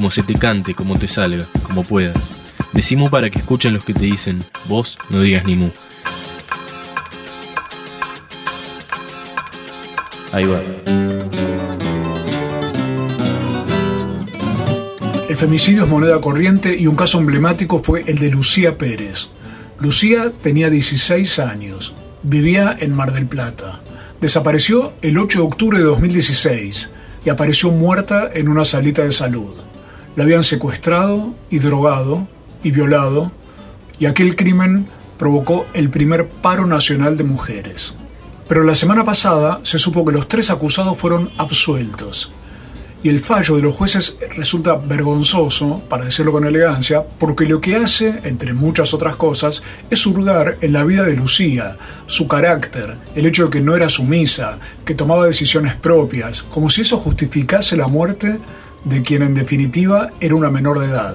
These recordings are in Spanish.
como se te cante, como te salga, como puedas. Decimos para que escuchen los que te dicen, vos no digas ni mu. Ahí va. El femicidio es moneda corriente y un caso emblemático fue el de Lucía Pérez. Lucía tenía 16 años, vivía en Mar del Plata. Desapareció el 8 de octubre de 2016 y apareció muerta en una salita de salud. La habían secuestrado y drogado y violado y aquel crimen provocó el primer paro nacional de mujeres. Pero la semana pasada se supo que los tres acusados fueron absueltos. Y el fallo de los jueces resulta vergonzoso, para decirlo con elegancia, porque lo que hace, entre muchas otras cosas, es hurgar en la vida de Lucía, su carácter, el hecho de que no era sumisa, que tomaba decisiones propias, como si eso justificase la muerte de quien en definitiva era una menor de edad.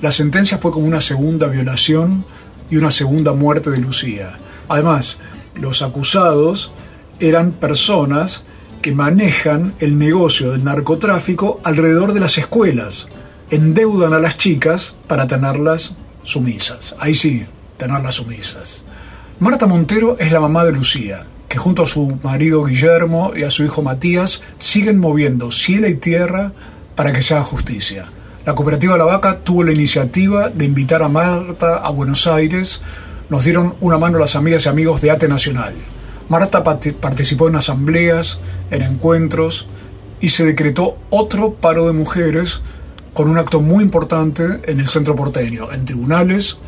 La sentencia fue como una segunda violación y una segunda muerte de Lucía. Además, los acusados eran personas que manejan el negocio del narcotráfico alrededor de las escuelas. Endeudan a las chicas para tenerlas sumisas. Ahí sí, tenerlas sumisas. Marta Montero es la mamá de Lucía, que junto a su marido Guillermo y a su hijo Matías siguen moviendo cielo y tierra para que se haga justicia. La cooperativa La Vaca tuvo la iniciativa de invitar a Marta a Buenos Aires nos dieron una mano las amigas y amigos de ATE Nacional. Marta participó en asambleas, en encuentros y se decretó otro paro de mujeres con un acto muy importante en el centro porteño, en tribunales,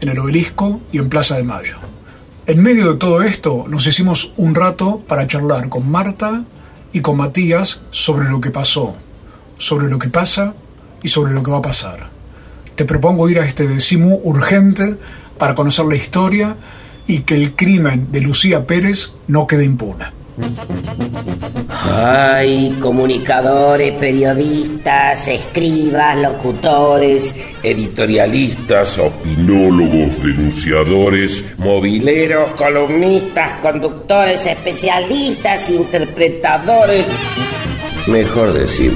en el obelisco y en Plaza de Mayo. En medio de todo esto nos hicimos un rato para charlar con Marta y con Matías sobre lo que pasó, sobre lo que pasa y sobre lo que va a pasar. Te propongo ir a este decimu urgente para conocer la historia y que el crimen de Lucía Pérez no quede impune. Ay, comunicadores, periodistas, escribas, locutores, editorialistas, opinólogos, denunciadores, mobileros, columnistas, conductores, especialistas, interpretadores. Mejor decir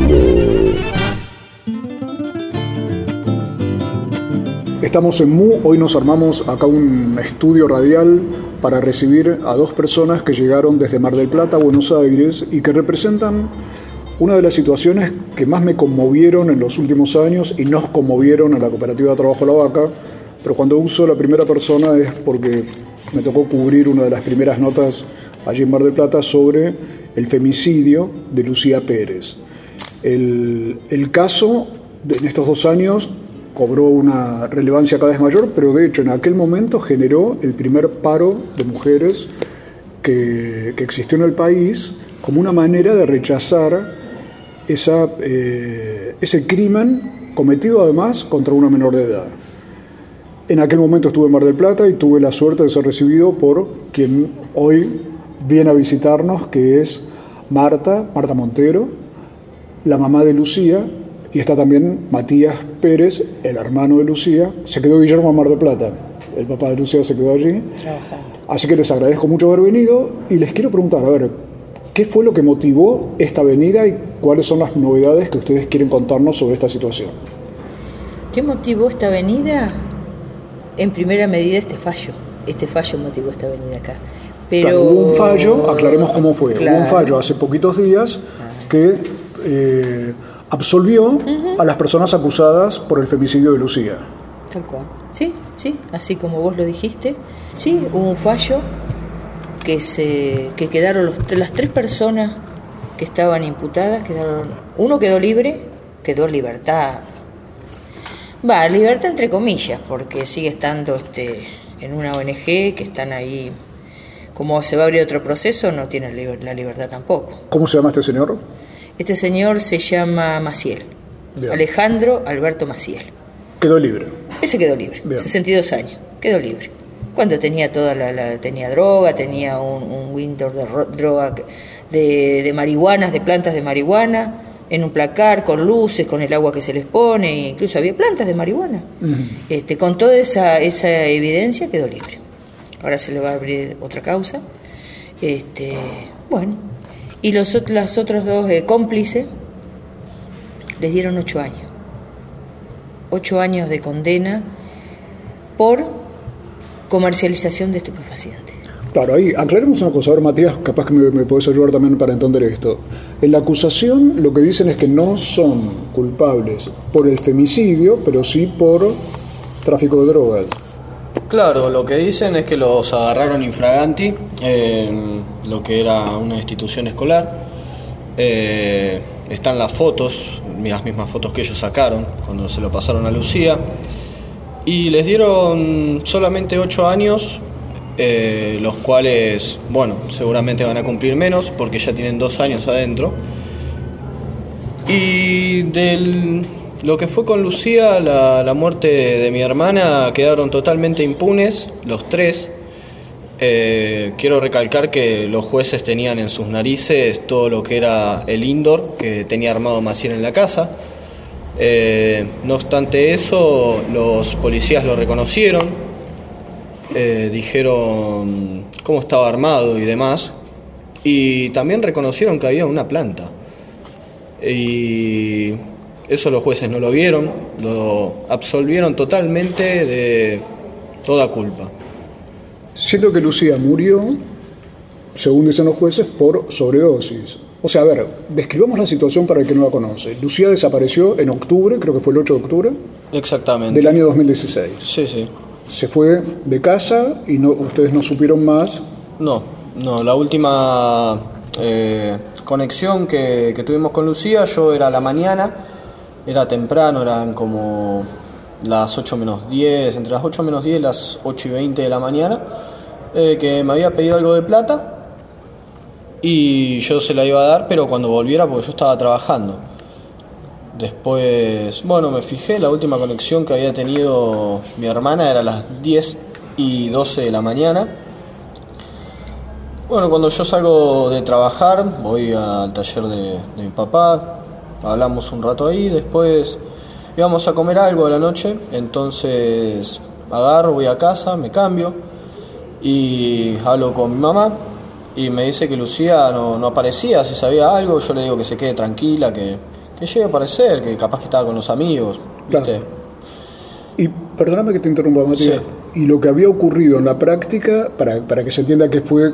Estamos en MU, hoy nos armamos acá un estudio radial para recibir a dos personas que llegaron desde Mar del Plata Buenos Aires y que representan una de las situaciones que más me conmovieron en los últimos años y nos conmovieron a la cooperativa de trabajo La Vaca, pero cuando uso la primera persona es porque me tocó cubrir una de las primeras notas allí en Mar del Plata sobre el femicidio de Lucía Pérez. El, el caso en estos dos años cobró una relevancia cada vez mayor, pero de hecho en aquel momento generó el primer paro de mujeres que, existió en el país como una manera de rechazar esa, eh, ese crimen cometido además contra una menor de edad. En aquel momento estuve en Mar del Plata y tuve la suerte de ser recibido por quien hoy viene a visitarnos, que es Marta, Marta Montero, la mamá de Lucía, y está también Matías Pérez, el hermano de Lucía. Se quedó Guillermo Mar de Plata, el papá de Lucía se quedó allí. Así que les agradezco mucho haber venido y les quiero preguntar, a ver, ¿qué fue lo que motivó esta venida y cuáles son las novedades que ustedes quieren contarnos sobre esta situación? ¿Qué motivó esta venida? En primera medida este fallo. Este fallo motivó esta venida acá. Pero... hubo un fallo, aclaremos cómo fue. Hubo un fallo hace poquitos días que... Eh, absolvió a las personas acusadas por el femicidio de Lucía. Tal cual. Sí, sí, así como vos lo dijiste. Sí, hubo un fallo que se que quedaron los, las tres personas que estaban imputadas quedaron uno quedó libre, quedó en libertad. Va, libertad entre comillas, porque sigue estando este en una ONG que están ahí como se va a abrir otro proceso, no tiene la libertad tampoco. ¿Cómo se llama este señor? Este señor se llama Maciel. Bien. Alejandro Alberto Maciel. Quedó libre. Ese quedó libre, Bien. 62 años, quedó libre. Cuando tenía toda la, la- tenía droga, tenía un, un window de ro- droga de, de marihuanas, de plantas de marihuana, en un placar, con luces, con el agua que se les pone, incluso había plantas de marihuana. este, con toda esa, esa evidencia quedó libre. Ahora se le va a abrir otra causa. Este, bueno, y los, los otros dos eh, cómplices les dieron ocho años. Ocho años de condena por comercialización de estupefacientes. Claro, ahí aclaremos una cosa. Matías, capaz que me, me podés ayudar también para entender esto. En la acusación lo que dicen es que no son culpables por el femicidio, pero sí por tráfico de drogas. Claro, lo que dicen es que los agarraron infraganti en lo que era una institución escolar. Eh, están las fotos, las mismas fotos que ellos sacaron cuando se lo pasaron a Lucía. Y les dieron solamente 8 años, eh, los cuales, bueno, seguramente van a cumplir menos porque ya tienen 2 años adentro. Y del lo que fue con Lucía, la, la muerte de mi hermana, quedaron totalmente impunes los tres. Eh, quiero recalcar que los jueces tenían en sus narices todo lo que era el indoor que tenía armado Maciel en la casa. Eh, no obstante eso, los policías lo reconocieron, eh, dijeron cómo estaba armado y demás, y también reconocieron que había una planta. Y eso los jueces no lo vieron, lo absolvieron totalmente de toda culpa. Siento que Lucía murió, según dicen los jueces, por sobredosis. O sea, a ver, describamos la situación para el que no la conoce. Lucía desapareció en octubre, creo que fue el 8 de octubre, Exactamente. del año 2016. Sí, sí. Se fue de casa y no, ustedes no supieron más. No, no, la última eh, conexión que, que tuvimos con Lucía, yo era a la mañana, era temprano, eran como las 8 menos 10, entre las 8 menos 10 y las 8 y 20 de la mañana, eh, que me había pedido algo de plata y yo se la iba a dar, pero cuando volviera porque yo estaba trabajando. Después, bueno, me fijé, la última conexión que había tenido mi hermana era a las 10 y 12 de la mañana. Bueno, cuando yo salgo de trabajar, voy al taller de, de mi papá, hablamos un rato ahí, después íbamos a comer algo a la noche, entonces agarro, voy a casa, me cambio y hablo con mi mamá y me dice que Lucía no, no aparecía, si sabía algo, yo le digo que se quede tranquila, que, que llegue a aparecer, que capaz que estaba con los amigos, ¿viste? Claro. Y perdóname que te interrumpa, Matías. Sí. Y lo que había ocurrido en la práctica, para, para que se entienda que fue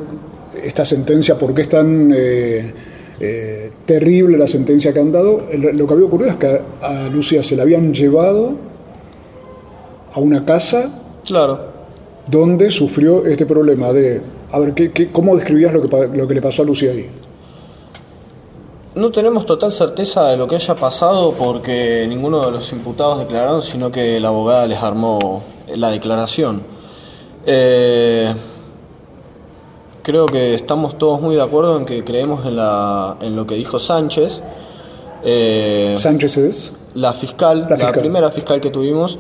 esta sentencia, por qué es tan eh, eh, terrible la sentencia que han dado, lo que había ocurrido es que a, a Lucía se la habían llevado a una casa Claro. donde sufrió este problema de... A ver, ¿qué, qué- cómo describías lo que, pa- lo que le pasó a Lucía ahí? No tenemos total certeza de lo que haya pasado porque ninguno de los imputados declararon, sino que la abogada les armó la declaración. Eh, creo que estamos todos muy de acuerdo en que creemos en, la, en lo que dijo Sánchez. Eh, Sánchez es... la fiscal, La primera fiscal que tuvimos,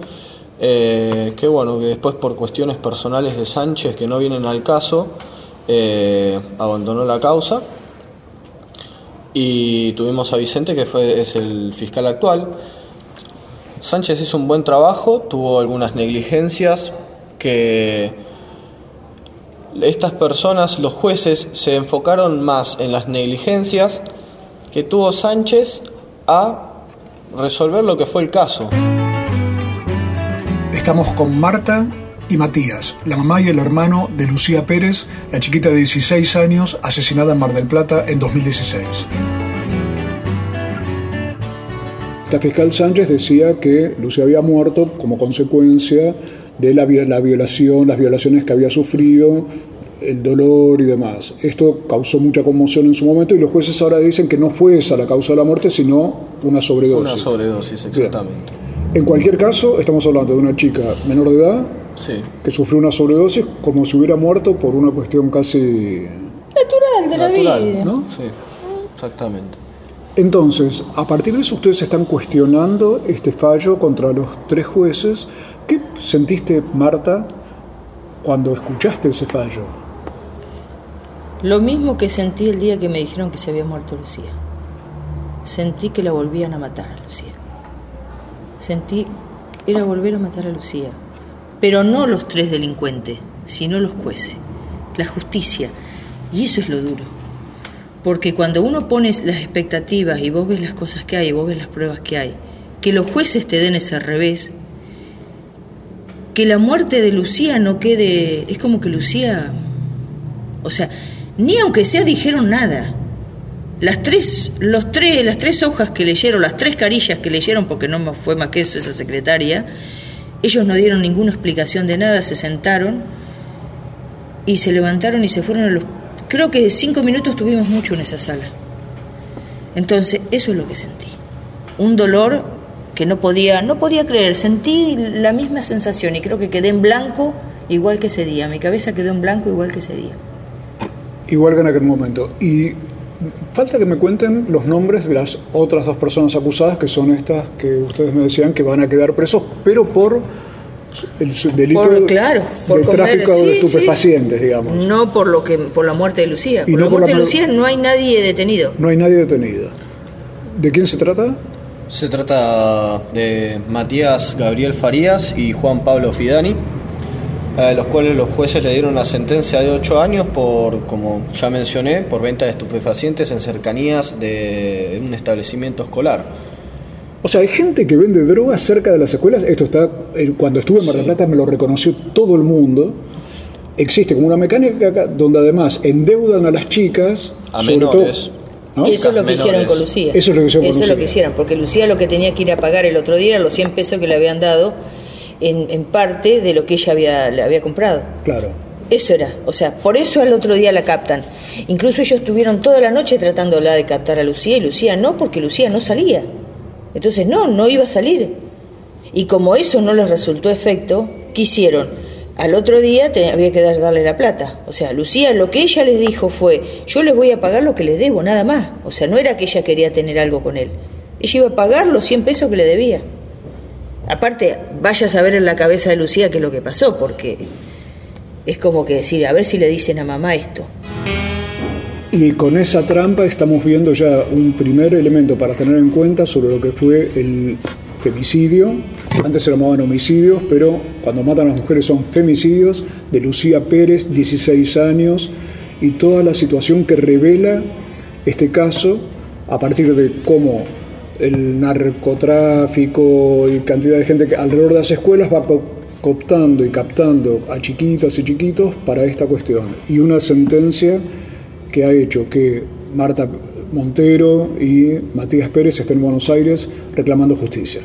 eh, que bueno, que después por cuestiones personales de Sánchez que no vienen al caso, eh, abandonó la causa. Y tuvimos a Vicente, que fue, es el fiscal actual. Sánchez hizo un buen trabajo, tuvo algunas negligencias que estas personas, los jueces, se enfocaron más en las negligencias que tuvo Sánchez a resolver lo que fue el caso. Estamos con Marta y Matías, la mamá y el hermano de Lucía Pérez, la chiquita de 16 años asesinada en Mar del Plata en 2016. La fiscal Sánchez decía que Lucía había muerto como consecuencia de la, la violación, las violaciones que había sufrido, el dolor y demás. Esto causó mucha conmoción en su momento y los jueces ahora dicen que no fue esa la causa de la muerte, sino una sobredosis. Una sobredosis, exactamente. En cualquier caso, estamos hablando de una chica menor de edad Sí. que sufrió una sobredosis como si hubiera muerto por una cuestión casi... Natural de la Natural, vida. ¿no? Sí, exactamente. Entonces, a partir de eso ustedes están cuestionando este fallo contra los tres jueces. ¿Qué sentiste, Marta, cuando escuchaste ese fallo? Lo mismo que sentí el día que me dijeron que se había muerto Lucía. Sentí que la volvían a matar a Lucía. Sentí era volver a matar a Lucía. Pero no los tres delincuentes, sino los jueces, la justicia. Y eso es lo duro. Porque cuando uno pone las expectativas y vos ves las cosas que hay, y vos ves las pruebas que hay, que los jueces te den ese revés, que la muerte de Lucía no quede, es como que Lucía, o sea, ni aunque sea dijeron nada. Las tres, los tres, las tres hojas que leyeron, las tres carillas que leyeron, porque no fue más que eso esa secretaria, ellos no dieron ninguna explicación de nada, se sentaron y se levantaron y se fueron a los Creo que cinco minutos tuvimos mucho en esa sala. Entonces, eso es lo que sentí. Un dolor que no podía, no podía creer. Sentí la misma sensación y creo que quedé en blanco igual que ese día. Mi cabeza quedó en blanco igual que ese día. Igual que en aquel momento. Y falta que me cuenten los nombres de las otras dos personas acusadas, que son estas que ustedes me decían que van a quedar presos, pero por el delito por, claro, por tráfico de estupefacientes, digamos. No por lo que por la muerte de Lucía. Por la muerte de Lucía no hay nadie detenido. No hay nadie detenido. ¿De quién se trata? Se trata de Matías Gabriel Farías y Juan Pablo Fidani, a los cuales los jueces le dieron una sentencia de 8 años por, como ya mencioné, por venta de estupefacientes en cercanías de un establecimiento escolar. O sea, hay gente que vende drogas cerca de las escuelas. Esto está, eh, cuando estuve en Mar del Plata me lo reconoció todo el mundo. Existe como una mecánica acá donde además endeudan a las chicas, a menores. Y eso es lo que hicieron con Lucía. Eso es lo que hicieron Eso es lo que hicieron, porque Lucía lo que tenía que ir a pagar el otro día era los 100 pesos que le habían dado en, en parte de lo que ella había, le había comprado. Claro. Eso era, o sea, por eso al otro día la captan. Incluso ellos estuvieron toda la noche tratándola de captar a Lucía y Lucía no, porque Lucía no salía. Entonces, no, no iba a salir. Y como eso no les resultó efecto, ¿qué hicieron? Al otro día había que darle la plata. O sea, Lucía lo que ella les dijo fue, yo les voy a pagar lo que les debo, nada más. O sea, no era que ella quería tener algo con él. Ella iba a pagar los 100 pesos que le debía. Aparte, vaya a saber en la cabeza de Lucía qué es lo que pasó, porque es como que decir, a ver si le dicen a mamá esto. Y con esa trampa estamos viendo ya un primer elemento para tener en cuenta sobre lo que fue el femicidio. Antes se llamaban homicidios, pero cuando matan a las mujeres son femicidios, de Lucía Pérez, 16 años, y toda la situación que revela este caso a partir de cómo el narcotráfico y cantidad de gente que alrededor de las escuelas va cooptando y captando a chiquitas y chiquitos para esta cuestión. Y una sentencia que ha hecho que Marta Montero y Matías Pérez estén en Buenos Aires reclamando justicia.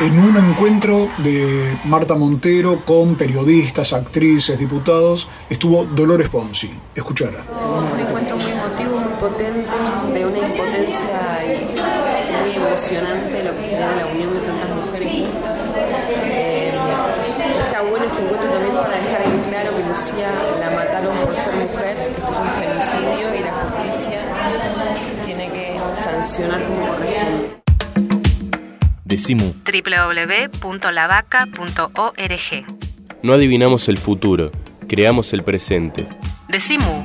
En un encuentro de Marta Montero con periodistas, actrices, diputados, estuvo Dolores Fonsi. Escuchala potente, de una impotencia muy emocionante lo que genera la unión de tantas mujeres juntas. Eh, está bueno este encuentro también para dejar en claro que Lucía la mataron por ser mujer, esto es un femicidio y la justicia tiene que sancionar como corresponde. Decimu www.lavaca.org No adivinamos el futuro, creamos el presente. Decimu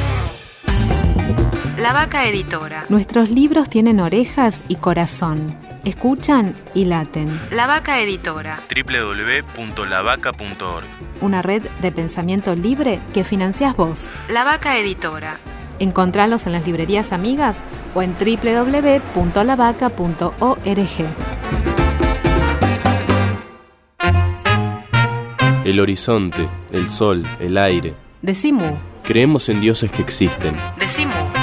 La Vaca Editora. Nuestros libros tienen orejas y corazón. Escuchan y laten. La Vaca Editora. www.lavaca.org. Una red de pensamiento libre que financias vos. La Vaca Editora. Encontralos en las librerías amigas o en www.lavaca.org. El horizonte, el sol, el aire. Decimu. Creemos en dioses que existen. Decimu.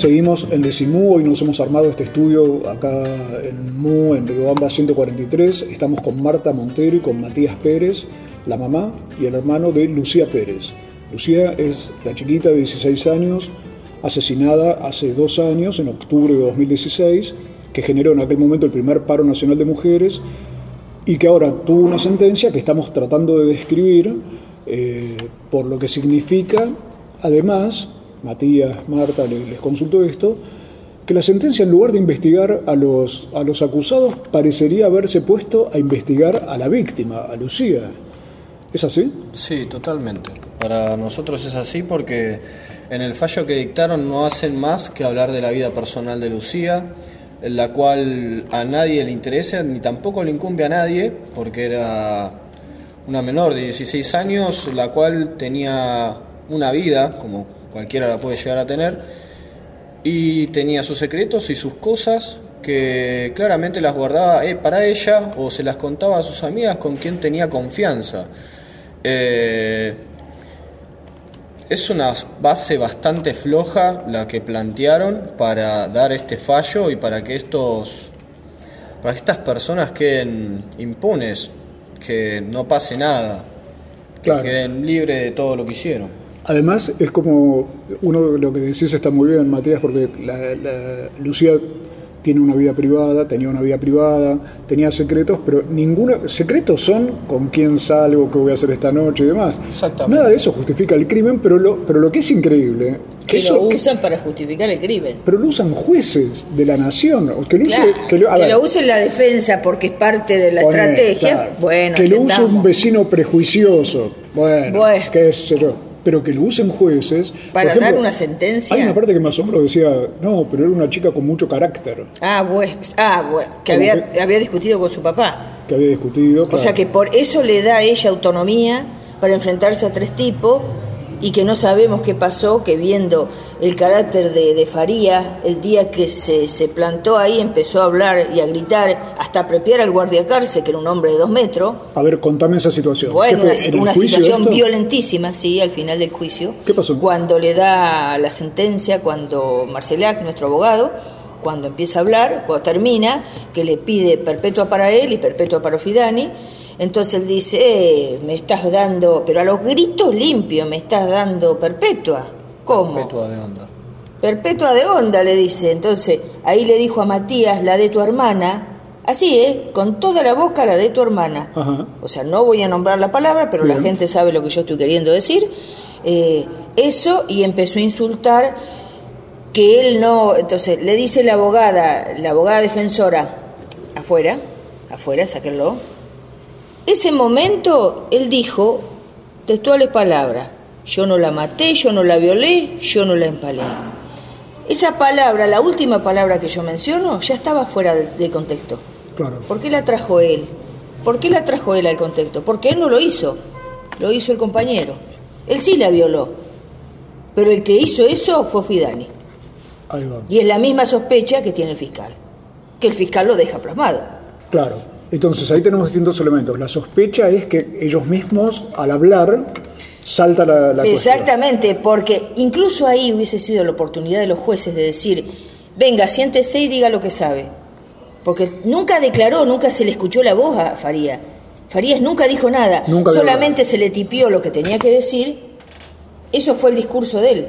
Seguimos en Decimú, hoy nos hemos armado este estudio acá en MU, en Riobamba 143. Estamos con Marta Montero y con Matías Pérez, la mamá y el hermano de Lucía Pérez. Lucía es la chiquita de 16 años, asesinada hace dos años, en octubre de 2016, que generó en aquel momento el primer paro nacional de mujeres y que ahora tuvo una sentencia que estamos tratando de describir eh, por lo que significa, además, Matías, Marta, les, consultó esto, que la sentencia en lugar de investigar a los, a los acusados parecería haberse puesto a investigar a la víctima, a Lucía. ¿Es así? Sí, totalmente. Para nosotros es así porque en el fallo que dictaron no hacen más que hablar de la vida personal de Lucía, en la cual a nadie le interesa ni tampoco le incumbe a nadie, porque era una menor de 16 años, la cual tenía una vida, como cualquiera la puede llegar a tener, y tenía sus secretos y sus cosas que claramente las guardaba eh, para ella o se las contaba a sus amigas con quien tenía confianza. Eh, es una base bastante floja la que plantearon para dar este fallo y para que estos para que estas personas queden impunes, que no pase nada, que Claro. queden libres de todo lo que hicieron. Además, es como uno de lo que decís está muy bien, Matías, porque la, la- Lucía tiene una vida privada, tenía una vida privada, tenía secretos, pero ninguno. Secretos son con quién salgo, qué voy a hacer esta noche y demás. Exactamente. Nada de eso justifica el crimen, pero lo, pero lo que es increíble. Que eso, lo que- usan para justificar el crimen. pero lo usan jueces de la nación. o Que lo, use- que lo- ver, la defensa porque es parte de la Poné, estrategia. claro. Bueno, que lo use un vecino prejuicioso. Bueno, Bueno. qué sé yo. Pero que lo usen jueces. Para ejemplo, dar una sentencia. Hay una parte que me asombró, decía, no, pero era una chica con mucho carácter, Ah, bueno, ah, bueno, que Como había, había discutido con su papá. que había discutido. O claro. sea que por eso le da a ella autonomía para enfrentarse a tres tipos y que no sabemos qué pasó, que viendo el carácter de, de Faría, el día que se, se plantó ahí empezó a hablar y a gritar, hasta apropiar al guardia cárcel, que era un hombre de dos metros. A ver, contame esa situación. Bueno, una, ¿En el una juicio situación esto? violentísima, sí, al final del juicio. ¿Qué pasó? Cuando le da la sentencia, cuando Marcelac, nuestro abogado, cuando empieza a hablar, cuando termina, que le pide perpetua para él y perpetua para Fidani, entonces él dice, eh, me estás dando, pero a los gritos limpios, me estás dando perpetua. ¿Cómo? Perpetua de onda. Perpetua de onda, le dice. Entonces, ahí le dijo a Matías, la de tu hermana, así, ¿eh? Con toda la boca, la de tu hermana. Ajá. O sea, no voy a nombrar la palabra, pero la gente sabe lo que yo estoy queriendo decir. Eh, eso, y empezó a insultar que él no. Entonces, le dice la abogada, la abogada defensora, afuera, afuera, sáquenlo. Ese momento, él dijo textuales palabras: Yo no la maté, yo no la violé, yo no la empalé. Esa palabra, la última palabra que yo menciono, ya estaba fuera de, de contexto. Claro. ¿Por qué la trajo él? ¿Por qué la trajo él al contexto? Porque él no lo hizo, lo hizo el compañero. Él sí la violó, pero el que hizo eso fue Fidani. Ahí va. Y es la misma sospecha que tiene el fiscal, que el fiscal lo deja plasmado. Claro. Entonces ahí tenemos distintos elementos. La sospecha es que ellos mismos, al hablar, salta la, la cuestión. Exactamente, porque incluso ahí hubiese sido la oportunidad de los jueces de decir, venga, siéntese y diga lo que sabe. Porque nunca declaró, nunca se le escuchó la voz a Farías. Farías nunca dijo nada, Nunca solamente se le tipió lo que tenía que decir. Eso fue el discurso de él.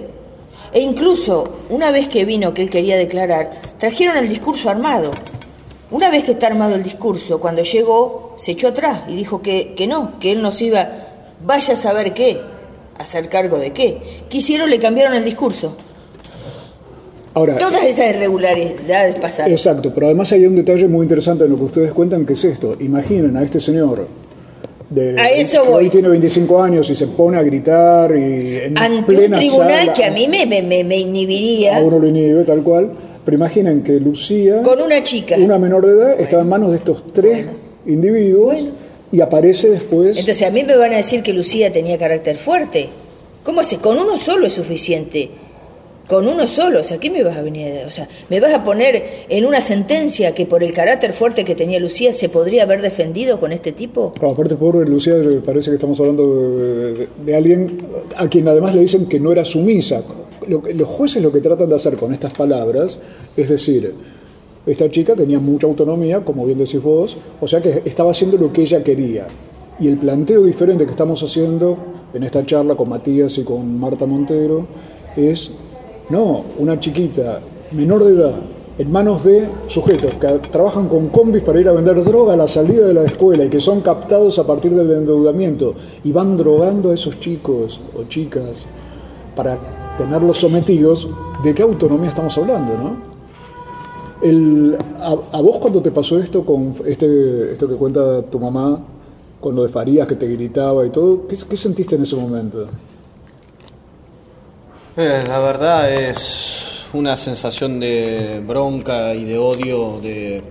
E incluso, una vez que vino que él quería declarar, trajeron el discurso armado. Una vez que está armado el discurso, cuando llegó, se echó atrás y dijo que, que no, que él nos iba, vaya a saber qué, a hacer cargo de qué. Quisieron, le cambiaron el discurso. Ahora, Todas esas irregularidades pasaron. Exacto, pero además hay un detalle muy interesante en lo que ustedes cuentan, que es esto. Imaginen a este señor de, A eso que voy. hoy tiene 25 años y se pone a gritar y en Ante un tribunal sala, que a mí me, me, me- me inhibiría a uno lo inhibe tal cual, pero imaginen que Lucía, con una chica. una menor de edad, estaba en manos de estos tres individuos Bueno. y aparece después... Entonces a mí me van a decir que Lucía tenía carácter fuerte. ¿Cómo hace? Con uno solo es suficiente. Con uno solo, o sea, ¿qué me vas a venir? O sea, ¿me vas a poner en una sentencia que por el carácter fuerte que tenía Lucía se podría haber defendido con este tipo? aparte, por Lucía, parece que estamos hablando de, alguien a quien además le dicen que no era sumisa. Los jueces lo que tratan de hacer con estas palabras es decir, esta chica tenía mucha autonomía, como bien decís vos, o sea que estaba haciendo lo que ella quería. Y el planteo diferente que estamos haciendo en esta charla con Matías y con Marta Montero es no, una chiquita menor de edad, en manos de sujetos que trabajan con combis para ir a vender droga a la salida de la escuela y que son captados a partir del endeudamiento y van drogando a esos chicos o chicas para tenerlos sometidos, ¿de qué autonomía estamos hablando, no? El, a, vos cuando te pasó esto con este, esto que cuenta tu mamá, con lo de Farías que te gritaba y todo, ¿qué, qué sentiste en ese momento? Eh, la verdad es una sensación de bronca y de odio, de,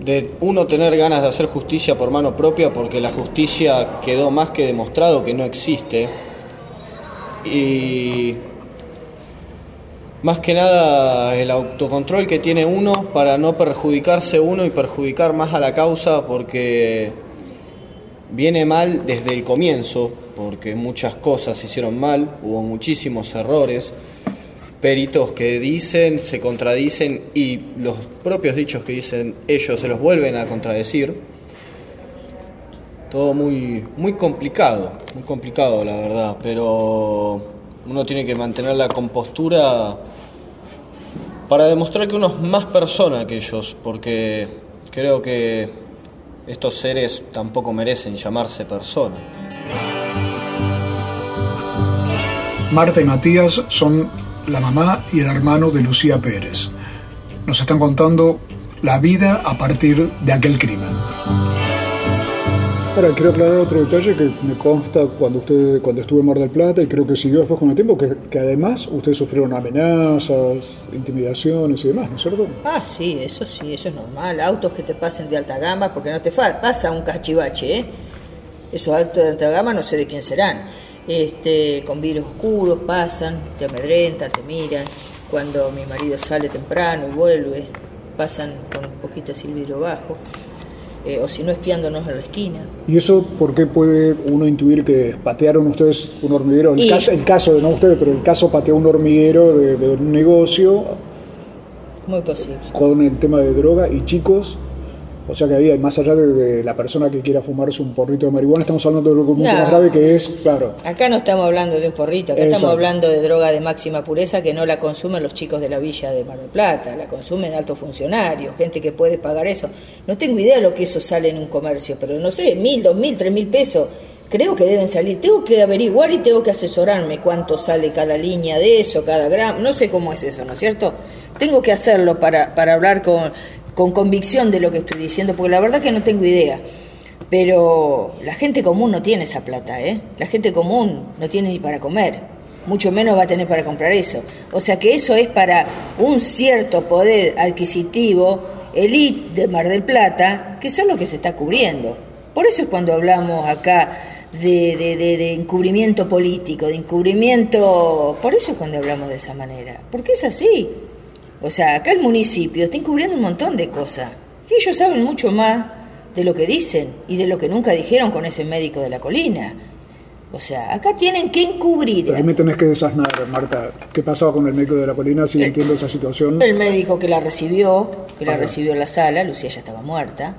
de uno tener ganas de hacer justicia por mano propia porque la justicia quedó más que demostrado que no existe. Y más que nada el autocontrol que tiene uno para no perjudicarse uno y perjudicar más a la causa porque viene mal desde el comienzo, porque muchas cosas se hicieron mal, hubo muchísimos errores, peritos que dicen, se contradicen y los propios dichos que dicen ellos se los vuelven a contradecir. Todo muy, muy complicado, muy complicado la verdad, pero uno tiene que mantener la compostura para demostrar que uno es más persona que ellos, porque creo que estos seres tampoco merecen llamarse personas. Marta y Matías son la mamá y el hermano de Lucía Pérez. Nos están contando la vida a partir de aquel crimen. Ahora, quiero aclarar otro detalle que me consta cuando usted cuando estuve en Mar del Plata y creo que siguió después con el tiempo, que, que además ustedes sufrieron amenazas, intimidaciones y demás, ¿no es cierto? Ah, sí, eso sí, eso es normal. Autos que te pasen de alta gama, porque no te pasa un cachivache, ¿eh? Esos autos de alta gama no sé de quién serán. Este, con vidrios oscuros pasan, te amedrentan, te miran. Cuando mi marido sale temprano y vuelve, pasan con un poquito de vidrio bajo. Eh, o si no espiándonos en la esquina. ¿Y eso por qué puede uno intuir que patearon ustedes un hormiguero? El, caso, el caso, de no ustedes, pero el caso pateó un hormiguero de, de un negocio. Muy posible. Con el tema de droga y chicos o sea que ahí, más allá de, la persona que quiera fumarse un porrito de marihuana, estamos hablando de algo mucho más grave que es, claro. Acá no estamos hablando de un porrito, acá estamos hablando de droga de máxima pureza que no la consumen los chicos de la villa de Mar del Plata, la consumen altos funcionarios, gente que puede pagar eso. No tengo idea de lo que eso sale en un comercio, pero no sé, mil, dos mil, tres mil pesos. Creo que deben salir. Tengo que averiguar y tengo que asesorarme cuánto sale cada línea de eso, cada gramo. No sé cómo es eso, ¿no es cierto? Tengo que hacerlo para, para hablar con con convicción de lo que estoy diciendo, porque la verdad que no tengo idea. Pero la gente común no tiene esa plata, ¿eh? La gente común no tiene ni para comer, mucho menos va a tener para comprar eso. O sea que eso es para un cierto poder adquisitivo, elite de Mar del Plata, que son los que se está cubriendo. Por eso es cuando hablamos acá de, de, de, encubrimiento político, de encubrimiento... Por eso es cuando hablamos de esa manera, porque es así. O sea, acá el municipio está encubriendo un montón de cosas. Y ellos saben mucho más de lo que dicen y de lo que nunca dijeron con ese médico de la colina. O sea, acá tienen que encubrir. Pero ahí me tenés que desasnar, Marta. ¿Qué pasaba con el médico de la colina si entiendo esa situación? El médico que la recibió, que la recibió en la sala, Lucía ya estaba muerta.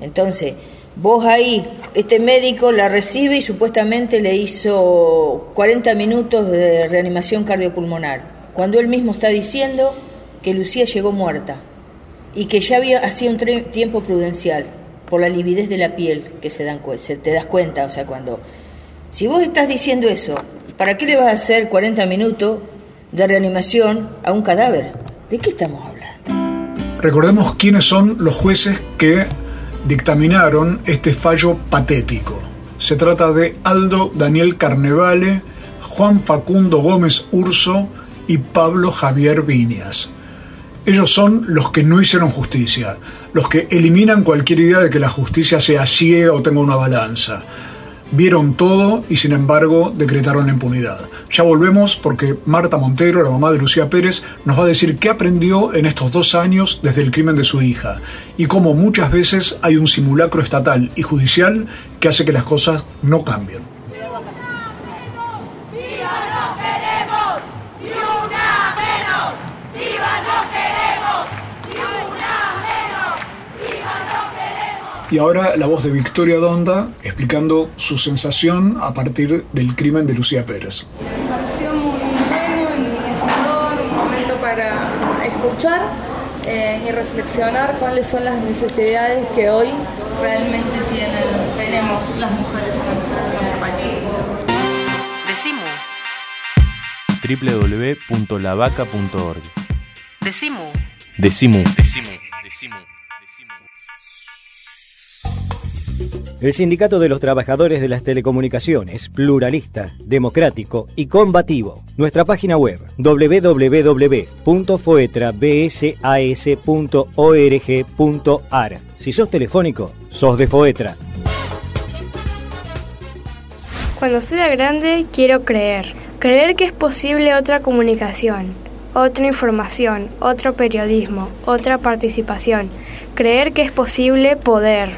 Entonces, vos ahí, este médico la recibe y supuestamente le hizo 40 minutos de reanimación cardiopulmonar. Cuando él mismo está diciendo que Lucía llegó muerta y que ya había hacía un tiempo prudencial por la lividez de la piel que se dan te das cuenta, o sea, cuando si vos estás diciendo eso, ¿para qué le vas a hacer 40 minutos de reanimación a un cadáver? ¿De qué estamos hablando? Recordemos quiénes son los jueces que dictaminaron este fallo patético. Se trata de Aldo Daniel Carnevale, Juan Facundo Gómez Urso y Pablo Javier Viñas. Ellos son los que no hicieron justicia, los que eliminan cualquier idea de que la justicia sea ciega o tenga una balanza. Vieron todo y sin embargo decretaron la impunidad. Ya volvemos porque Marta Montero, la mamá de Lucía Pérez, nos va a decir qué aprendió en estos dos años desde el crimen de su hija y cómo muchas veces hay un simulacro estatal y judicial que hace que las cosas no cambien. Y ahora la voz de Victoria Donda explicando su sensación a partir del crimen de Lucía Pérez. Me pareció muy bueno, enriquecedor, un momento para escuchar eh, y reflexionar cuáles son las necesidades que hoy realmente tienen, tenemos las mujeres en nuestro país. Decimu. www.lavaca.org Decimu. Decimu. Decimu. Decimu. El Sindicato de los Trabajadores de las Telecomunicaciones, pluralista, democrático y combativo. Nuestra página web www.foetrabsas.org.ar. Si sos telefónico, sos de Foetra. Cuando sea grande, quiero creer. Creer que es posible otra comunicación, otra información, otro periodismo, otra participación. Creer que es posible poder.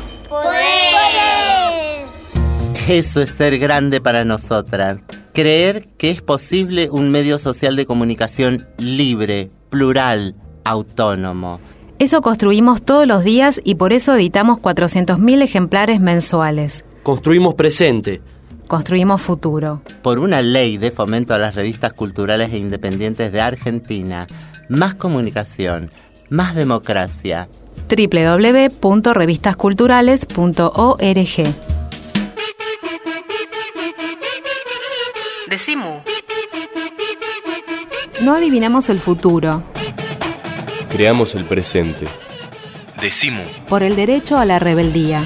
Eso es ser grande para nosotras. Creer que es posible un medio social de comunicación libre, plural, autónomo. Eso construimos todos los días y por eso editamos 400.000 ejemplares mensuales. Construimos presente. Construimos futuro. Por una ley de fomento a las revistas culturales e independientes de Argentina, más comunicación, más democracia. www.revistasculturales.org Decimu. No adivinamos el futuro. Creamos el presente. Decimu. Por el derecho a la rebeldía.